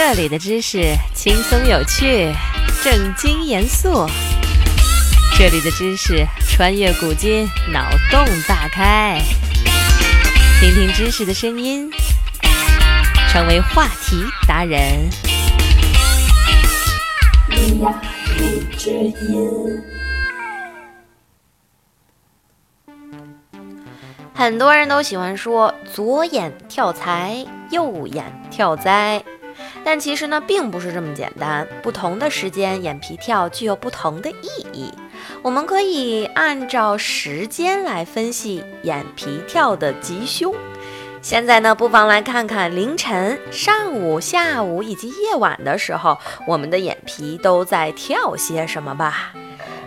这里的知识轻松有趣，正经严肃。这里的知识穿越古今，脑洞大开。听听知识的声音，成为话题达人。很多人都喜欢说左眼跳财，右眼跳灾。但其实呢，并不是这么简单。不同的时间，眼皮跳具有不同的意义。我们可以按照时间来分析眼皮跳的吉凶。现在呢，不妨来看看凌晨、上午、下午以及夜晚的时候，我们的眼皮都在跳些什么吧。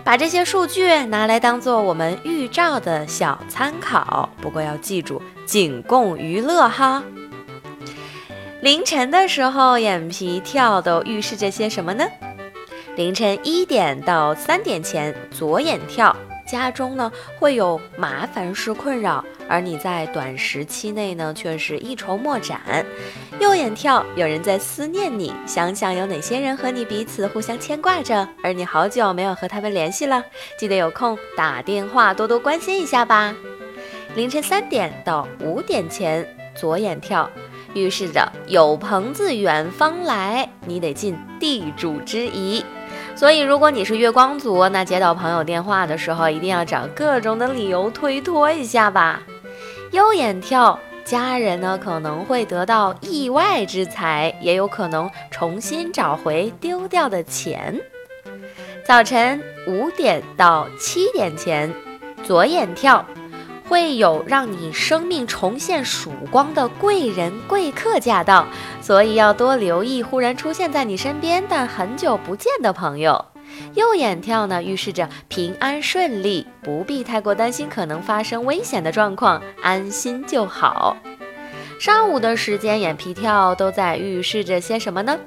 把这些数据拿来当做我们预兆的小参考，不过要记住，仅供娱乐哈。凌晨的时候，眼皮跳都预示着些什么呢？凌晨一点到三点前，左眼跳，家中呢会有麻烦事困扰，而你在短时期内呢却是一筹莫展。右眼跳，有人在思念你，想想有哪些人和你彼此互相牵挂着，而你好久没有和他们联系了，记得有空打电话多多关心一下吧。凌晨三点到五点前，左眼跳。预示着有朋自远方来，你得尽地主之谊。所以，如果你是月光族，那接到朋友电话的时候，一定要找各种的理由推脱一下吧。右眼跳，家人呢可能会得到意外之财，也有可能重新找回丢掉的钱。早晨五点到七点前，左眼跳。会有让你生命重现曙光的贵人贵客驾到，所以要多留意忽然出现在你身边但很久不见的朋友。右眼跳呢，预示着平安顺利，不必太过担心可能发生危险的状况，安心就好。上午的时间眼皮跳都在预示着些什么呢？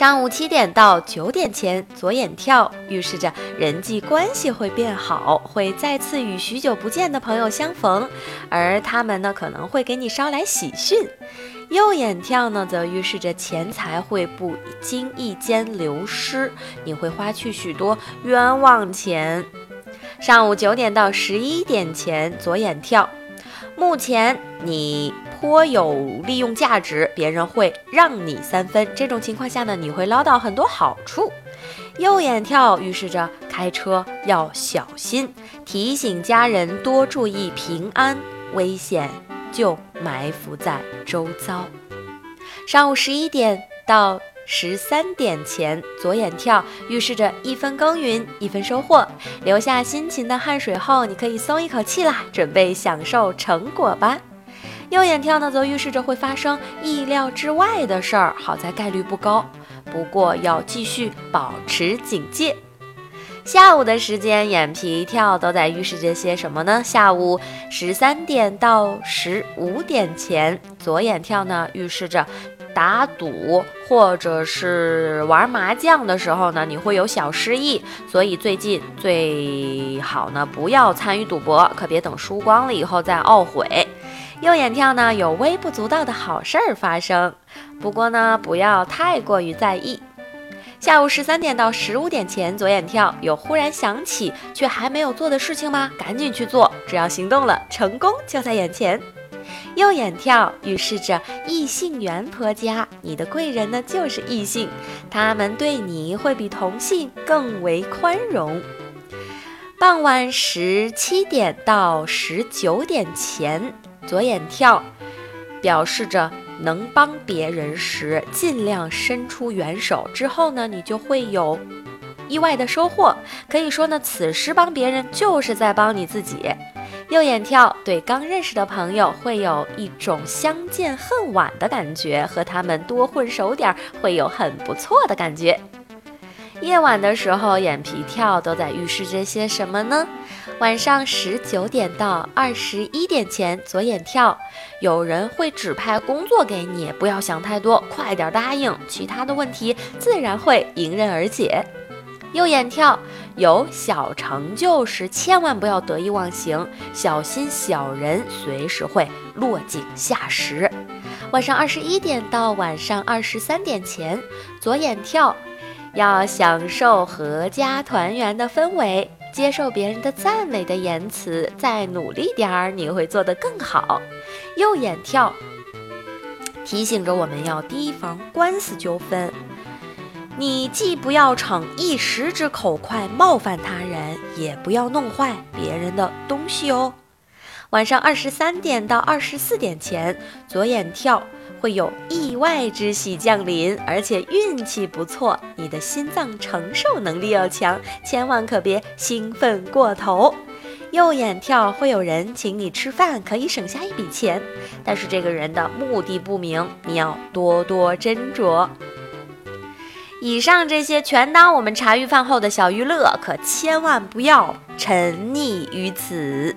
上午七点到九点前，左眼跳，预示着人际关系会变好，会再次与许久不见的朋友相逢，而他们呢可能会给你捎来喜讯。右眼跳呢，则预示着钱财会不经意间流失，你会花去许多冤枉钱。上午九点到十一点前，左眼跳，目前你。颇有利用价值，别人会让你三分。这种情况下呢，你会捞到很多好处。右眼跳预示着开车要小心，提醒家人多注意平安，危险就埋伏在周遭。上午十一点到十三点前，左眼跳预示着一分耕耘一分收获。留下辛勤的汗水后，你可以松一口气啦，准备享受成果吧。右眼跳呢，则预示着会发生意料之外的事儿，好在概率不高，不过要继续保持警戒。下午的时间，眼皮跳都在预示着些什么呢？下午十三点到十五点前，左眼跳呢，预示着打赌或者是玩麻将的时候呢，你会有小失意，所以最近最好呢，不要参与赌博，可别等输光了以后再懊悔。右眼跳呢，有微不足道的好事儿发生，不过呢，不要太过于在意。下午十三点到十五点前，左眼跳有忽然想起却还没有做的事情吗？赶紧去做，只要行动了，成功就在眼前。右眼跳预示着异性缘颇佳，你的贵人呢就是异性，他们对你会比同性更为宽容。傍晚十七点到十九点前。左眼跳，表示着能帮别人时尽量伸出援手，之后呢，你就会有意外的收获。可以说呢，此时帮别人就是在帮你自己。右眼跳对刚认识的朋友会有一种相见恨晚的感觉，和他们多混熟点会有很不错的感觉。夜晚的时候，眼皮跳都在预示着些什么呢？晚上十九点到二十一点前，左眼跳，有人会指派工作给你，不要想太多，快点答应，其他的问题自然会迎刃而解。右眼跳，有小成就时，千万不要得意忘形，小心小人随时会落井下石。晚上二十一点到晚上二十三点前，左眼跳，要享受阖家团圆的氛围，接受别人的赞美的言辞，再努力点儿，你会做得更好。右眼跳，提醒着我们要提防官司纠纷。你既不要逞一时之口快冒犯他人，也不要弄坏别人的东西哦。晚上二十三点到二十四点前，左眼跳会有意外之喜降临，而且运气不错，你的心脏承受能力要强，千万可别兴奋过头。右眼跳会有人请你吃饭，可以省下一笔钱，但是这个人的目的不明，你要多多斟酌。以上这些全当我们茶余饭后的小娱乐，可千万不要沉溺于此。